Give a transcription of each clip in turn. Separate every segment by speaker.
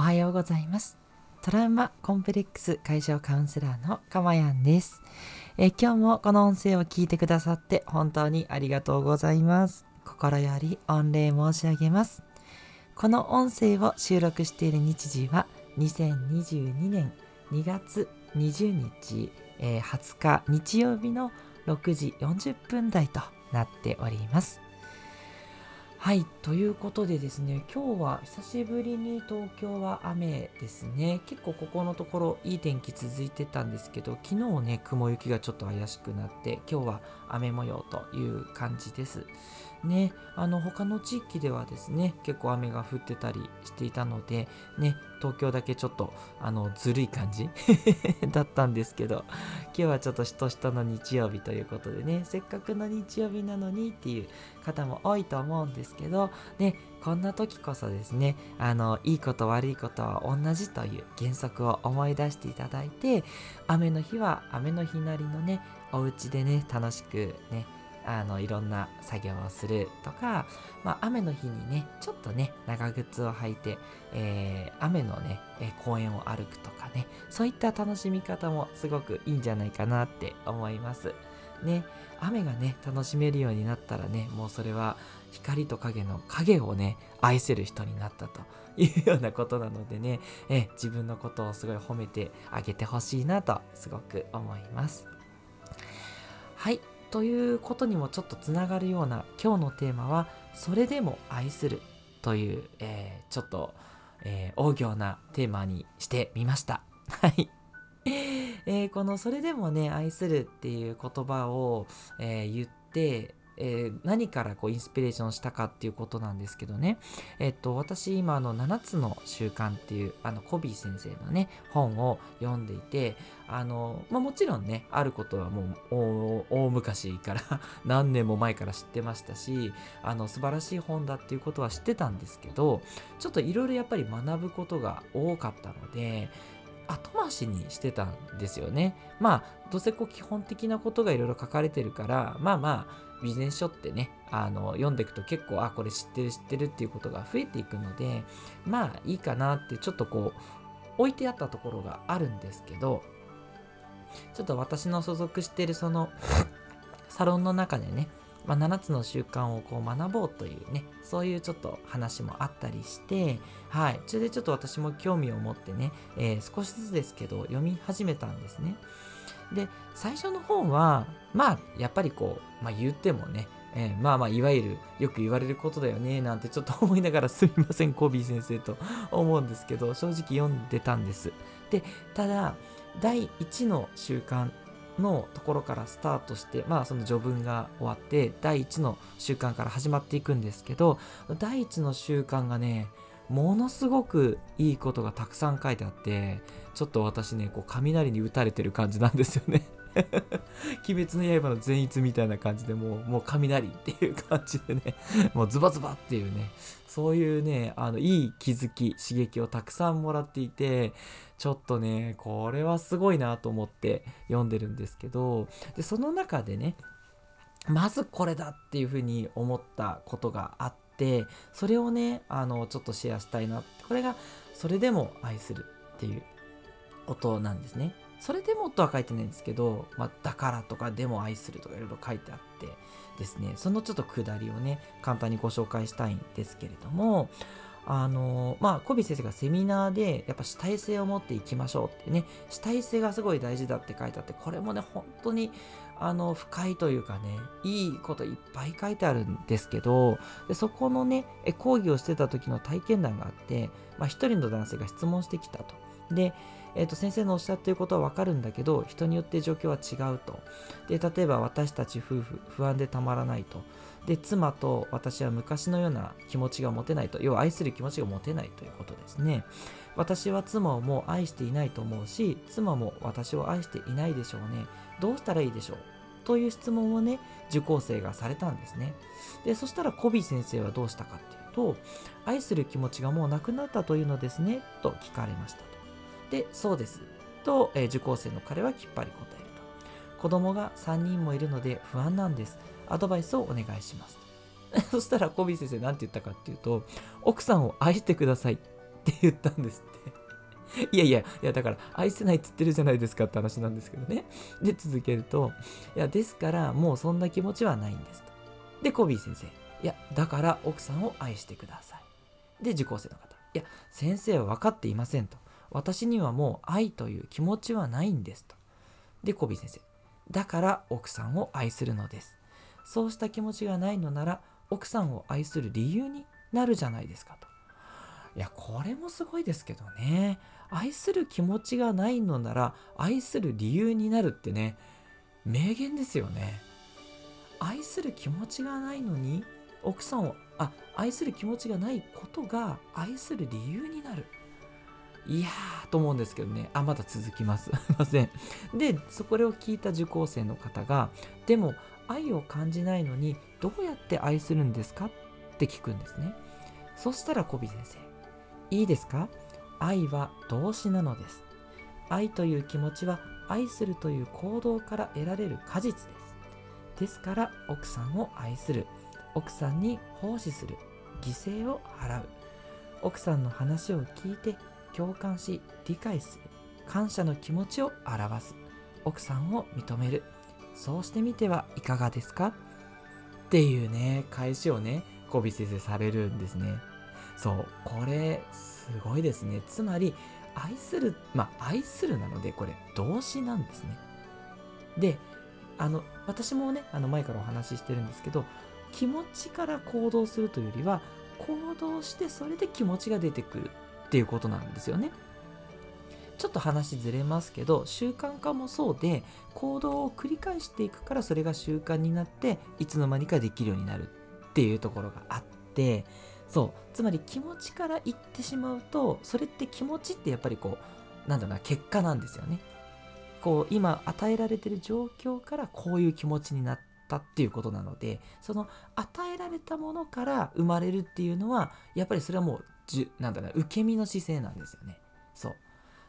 Speaker 1: おはようございます。トラウマコンプレックス解消カウンセラーのかまやんです。え今日もこの音声を聞いてくださって本当にありがとうございます。心より御礼申し上げます。この音声を収録している日時は2022年2月20日、えー、20日日曜日の6時40分台となっております。はい、ということでですね、今日は久しぶりに東京は雨ですね。結構ここのところいい天気続いてたんですけど、昨日ね、雲行きがちょっと怪しくなって、今日は雨模様という感じです。ね、あの他の地域ではですね、結構雨が降ってたりしていたので、ね、東京だけちょっとあのずるい感じ だったんですけど、今日はちょっとしとしとの日曜日ということでね、せっかくの日曜日なのにっていう方も多いと思うんですけど、ね、こんな時こそですね、あの、いいこと悪いことは同じという原則を思い出していただいて、雨の日は雨の日なりのね、お家でね、楽しくね、あのいろんな作業をするとか、まあ、雨の日にねちょっとね長靴を履いて、えー、雨のね、え公園を歩くとかねそういった楽しみ方もすごくいいんじゃないかなって思います。ね雨がね楽しめるようになったらねもうそれは光と影の影をね愛せる人になったというようなことなのでねえ自分のことをすごい褒めてあげてほしいなとすごく思います。はい。ということにもちょっとつながるような今日のテーマは「それでも愛する」という、えー、ちょっと、えー、大行なテーマにしてみました。はい。えー、この「それでもね愛する」っていう言葉を、え言ってえー、何からこうインスピレーションしたかっていうことなんですけどね、えっと、私今あの7つの習慣っていうあのコビー先生のね本を読んでいてあの、まあ、もちろんねあることはもう大昔から 何年も前から知ってましたしあの素晴らしい本だっていうことは知ってたんですけどちょっといろいろやっぱり学ぶことが多かったので後回しにしてたんですよね。まあどうせこう基本的なことがいろいろ書かれてるからまあまあビジネス書ってね、あの、読んでいくと結構、あ、これ知ってる知ってるっていうことが増えていくので、まあいいかなってちょっとこう、置いてあったところがあるんですけど、ちょっと私の所属してるそのサロンの中でね、まあ、7つの習慣をこう学ぼうというね、そういうちょっと話もあったりして、はい。それでちょっと私も興味を持ってね、えー、少しずつですけど読み始めたんですね。で、最初の方は、まあ、やっぱりこう、まあ言ってもね、えー、まあまあ、いわゆるよく言われることだよね、なんてちょっと思いながらすみません、コビー先生と思うんですけど、正直読んでたんです。で、ただ、第1の習慣のところからスタートして、まあその序文が終わって、第1の習慣から始まっていくんですけど、第1の習慣がね、ものすごくいいことがたくさん書いてあってちょっと私ねこう雷に打たれてる感じなんですよね。鬼滅の刃の善逸みたいな感じでもうもう雷っていう感じでねもうズバズバっていうねそういうねあのいい気づき刺激をたくさんもらっていてちょっとねこれはすごいなと思って読んでるんですけどでその中でねまずこれだっていうふうに思ったことがあってそれをねあのちょっとシェアしたいなこれがそれでも愛するっていうことなんですね。それでもとは書いてないんですけど、まあ、だからとかでも愛するとかいろいろ書いてあってですねそのちょっとくだりをね簡単にご紹介したいんですけれどもあのまあ、コビ先生がセミナーでやっぱ主体性を持っていきましょうってね主体性がすごい大事だって書いてあってこれもね本当にあの深いというかねいいこといっぱい書いてあるんですけどでそこのね講義をしてた時の体験談があって、まあ、一人の男性が質問してきたと。で、えー、と先生のおっしゃってることはわかるんだけど人によって状況は違うと。で例えば私たち夫婦不安でたまらないと。で妻と私は昔のような気持ちが持てないと。要は愛する気持ちが持てないということですね。私は妻をもう愛していないと思うし妻も私を愛していないでしょうね。どうしたらいいでしょう？という質問をね受講生がされたんですね。でそしたらコビー先生はどうしたかっていうと愛する気持ちがもうなくなったというのですねと聞かれました。でそうですと、えー、受講生の彼はきっぱり答えると子供が3人もいるので不安なんですアドバイスをお願いします そしたらコビー先生何て言ったかっていうと奥さんを愛してくださいって言ったんですって いやいや、いやだから愛せないっつってるじゃないですかって話なんですけどね。で、続けると、いや、ですからもうそんな気持ちはないんですと。で、コビー先生、いや、だから奥さんを愛してください。で、受講生の方、いや、先生は分かっていませんと。私にはもう愛という気持ちはないんですと。で、コビー先生、だから奥さんを愛するのです。そうした気持ちがないのなら、奥さんを愛する理由になるじゃないですかと。いや、これもすごいですけどね。愛する気持ちがないのなら、愛する理由になるってね、名言ですよね。愛する気持ちがないのに、奥さんを、あ、愛する気持ちがないことが愛する理由になる。いやーと思うんですけどね。あ、まだ続きます。すいません。で、そこを聞いた受講生の方が、でも愛を感じないのにどうやって愛するんですかって聞くんですね。そしたらコビ先生、いいですか？愛は動詞なのです。愛という気持ちは愛するという行動から得られる果実です。ですから奥さんを愛する。奥さんに奉仕する。犠牲を払う。奥さんの話を聞いて共感し理解する。感謝の気持ちを表す。奥さんを認める。そうしてみてはいかがですか？っていうね、返しをね、コビ先生されるんですね。そう、これ、すごいですね。つまり、愛する、まあ、愛するなので、これ、動詞なんですね。で、あの、私もね、あの、前からお話ししてるんですけど、気持ちから行動するというよりは、行動してそれで気持ちが出てくるっていうことなんですよね。ちょっと話ずれますけど習慣化もそうで行動を繰り返していくからそれが習慣になっていつの間にかできるようになるっていうところがあってそうつまり気持ちから言ってしまうとそれって気持ちってやっぱりこうなんだろうな結果なんですよねこう今与えられてる状況からこういう気持ちになったっていうことなのでその与えられたものから生まれるっていうのはやっぱりそれはもうじゅなんだろう受け身の姿勢なんですよね。そう。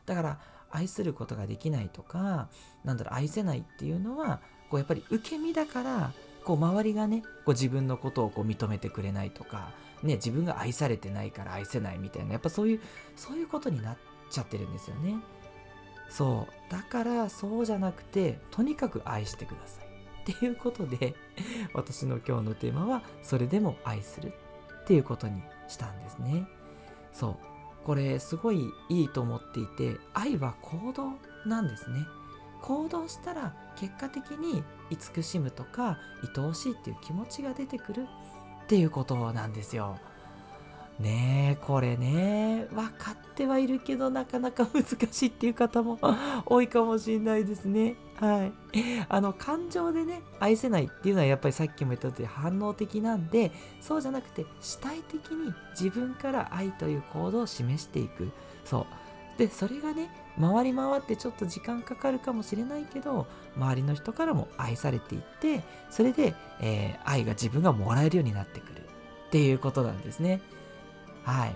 Speaker 1: だから愛することができないとかなんだろう愛せないっていうのはこうやっぱり受け身だからこう周りがねこう自分のことをこう認めてくれないとか、ね、自分が愛されてないから愛せないみたいなやっぱそういうそういうことになっちゃってるんですよね。そう。だからそうじゃなくてとにかく愛してください。っていうことで私の今日のテーマはそれでも愛するっていうことにしたんですね。そう。これすごいいいと思っていて愛は行動なんですね。行動したら結果的に慈しむとか愛おしいっていう気持ちが出てくるっていうことなんですよ。ねえこれね。分かってはいるけどなかなか難しいっていう方も 多いかもしれないですね。はい。あの感情でね愛せないっていうのはやっぱりさっきも言った通り反応的なんでそうじゃなくて主体的に自分から愛という行動を示していく。そう。でそれがね回り回ってちょっと時間かかるかもしれないけど周りの人からも愛されていってそれで、えー、愛が自分がもらえるようになってくるっていうことなんですね。はい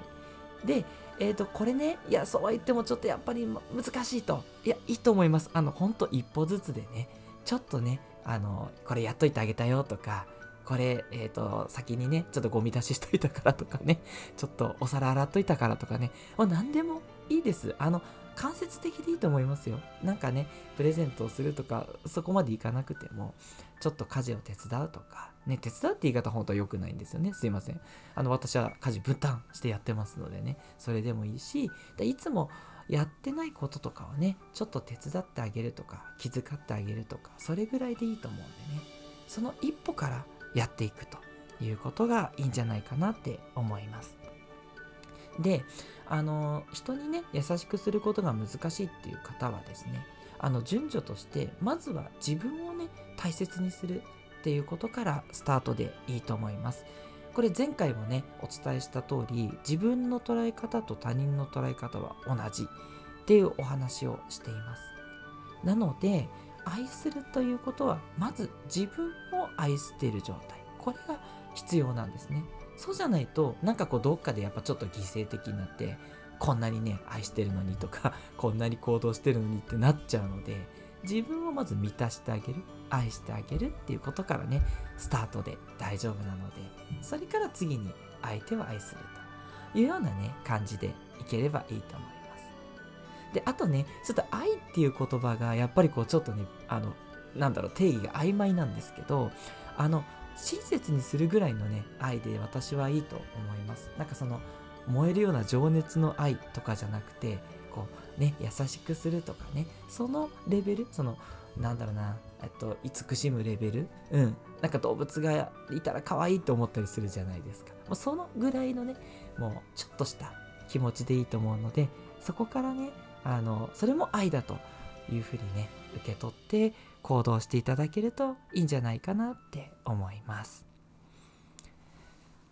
Speaker 1: でえっ、ー、と、これね、いや、そうは言ってもちょっとやっぱり難しいと。いや、いいと思います。あの、ほんと一歩ずつでね、ちょっとね、あの、これやっといてあげたよとか、これ、えっ、ー、と、先にね、ちょっとゴミ出ししといたからとかね、ちょっとお皿洗っといたからとかね、もう何でもいいです。あの、間接的でいいと思いますよ。なんかね、プレゼントをするとか、そこまでいかなくても、ちょっと家事を手伝うとか、ね、手伝うって言い方本当は良くないんですよね。すいません。あの、私は家事分担してやってますのでね、それでもいいし、いつもやってないこととかはね、ちょっと手伝ってあげるとか、気遣ってあげるとか、それぐらいでいいと思うんでね、その一歩からやっていくということがいいんじゃないかなって思います。で、あの、人にね、優しくすることが難しいっていう方はですね、あの順序としてまずは自分をね大切にするっていうことからスタートでいいと思います。これ前回もねお伝えした通り自分の捉え方と他人の捉え方は同じっていうお話をしています。なので愛するということはまず自分を愛している状態これが必要なんですね。そうじゃないとなんかこうどっかでやっぱちょっと犠牲的になってこんなにね愛してるのにとか こんなに行動してるのにってなっちゃうので自分をまず満たしてあげる愛してあげるっていうことからねスタートで大丈夫なのでそれから次に相手を愛するというようなね感じでいければいいと思います。であとねちょっと愛っていう言葉がやっぱりこうちょっとねあのなんだろう定義が曖昧なんですけどあの親切にするぐらいのね愛で私はいいと思います。なんかその燃えるような情熱の愛とかじゃなくてこうね優しくするとかねそのレベルそのなんだろうなえっと慈しむレベルうん。なんか動物がいたら可愛いと思ったりするじゃないですか。もうそのぐらいのねもうちょっとした気持ちでいいと思うのでそこからねあのそれも愛だというふうにね受け取って行動していただけるといいんじゃないかなって思います。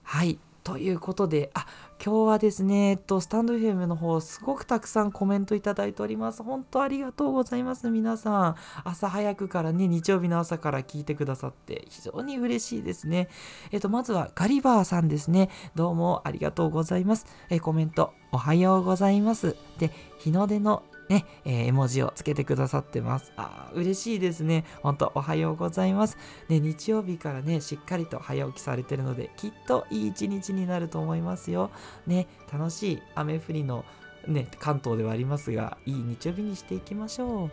Speaker 1: はい。ということで、あ、今日はですね、えっと、スタンド FM の方、すごくたくさんコメントいただいております。本当ありがとうございます、皆さん。朝早くからね、日曜日の朝から聞いてくださって、非常に嬉しいですね。えっと、まずはガリバーさんですね。どうもありがとうございます。えコメント、おはようございます。で、日の出のね、えー、絵文字をつけてくださってます。あ嬉しいですね。本当おはようございます。ね、日曜日からね、しっかりと早起きされてるので、きっといい一日になると思いますよ。ね、楽しい雨降りのね、関東ではありますが、いい日曜日にしていきましょう。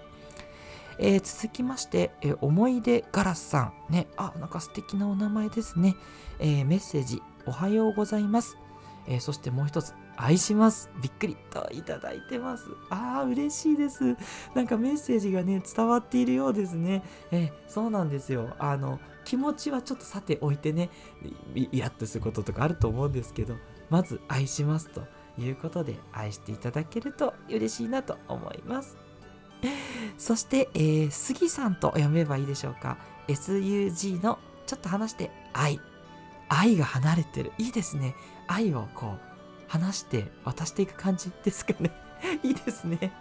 Speaker 1: えー、続きまして、えー、思い出ガラスさん。ね、あ、なんか素敵なお名前ですね。えー、メッセージ、おはようございます。えそしてもう一つ、愛します。びっくりといただいてます。ああ、嬉しいです。なんかメッセージがね、伝わっているようですね。えそうなんですよ。あの、気持ちはちょっとさておいてね、イラッとすることとかあると思うんですけど、まず愛しますということで愛していただけると嬉しいなと思います。そして、えー、杉さんと読めばいいでしょうか。SUG のちょっと話して愛。愛が離れてる。いいですね。愛をこう話して渡していく感じですかね いいですね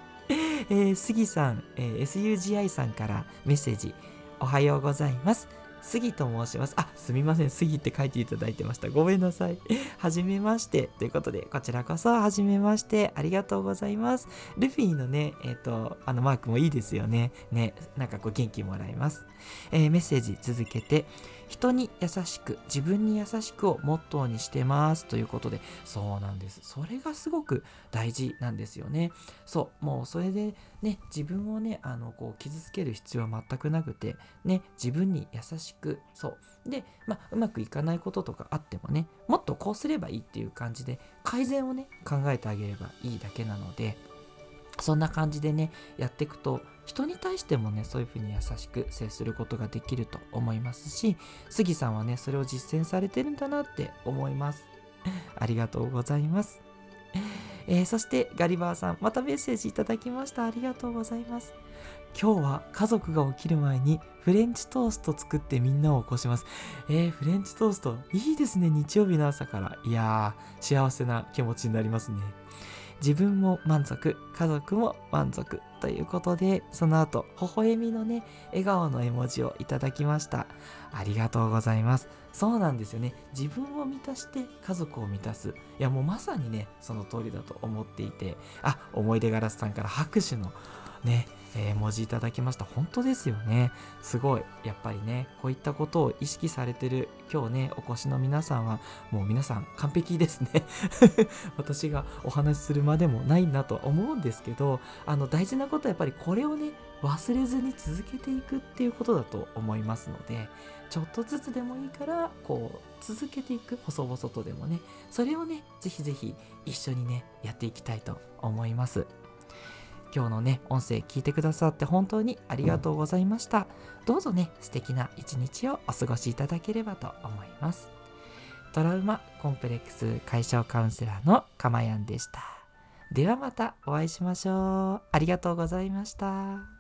Speaker 1: えー、杉さん、えー、SUGI さんからメッセージおはようございます杉と申します。あ、すみません。杉って書いていただいてました。ごめんなさい。はじめまして。ということで、こちらこそ、はじめまして。ありがとうございます。ルフィのね、えっ、ー、と、あのマークもいいですよね。ね、なんかこう元気もらえます。えー、メッセージ続けて、人に優しく自分に優しくをモットーにしてますということでそうなんです。それがすごく大事なんですよね。そうもうそれでね自分をねあのこう傷つける必要は全くなくてね自分に優しくそう。でまあうまくいかないこととかあってもねもっとこうすればいいっていう感じで改善をね考えてあげればいいだけなのでそんな感じでねやっていくと人に対してもねそういうふうに優しく接することができると思いますし杉さんはねそれを実践されてるんだなって思います ありがとうございますえー、そしてガリバーさんまたメッセージいただきましたありがとうございます今日は家族が起きる前にフレンチトースト作ってみんなを起こします。えー、フレンチトーストいいですね、日曜日の朝から。いやー、幸せな気持ちになりますね。自分も満足、家族も満足ということで、その後、微笑みのね、笑顔の絵文字をいただきました。ありがとうございます。そうなんですよね。自分を満たして家族を満たす。いや、もうまさにね、その通りだと思っていて、あ、思い出ガラスさんから拍手のね、えー、文字いただきました。本当ですよね。すごい。やっぱりね、こういったことを意識されてる今日ね、お越しの皆さんは、もう皆さん完璧ですね。私がお話しするまでもないなと思うんですけど、あの、大事なことはやっぱりこれをね、忘れずに続けていくっていうことだと思いますので、ちょっとずつでもいいから、こう、続けていく、細々とでもね、それをね、ぜひぜひ一緒にね、やっていきたいと思います。今日のね、音声聞いてくださって本当にありがとうございました。どうぞね、素敵な一日をお過ごしいただければと思います。トラウマコンプレックス解消カウンセラーのかまやんでした。ではまたお会いしましょう。ありがとうございました。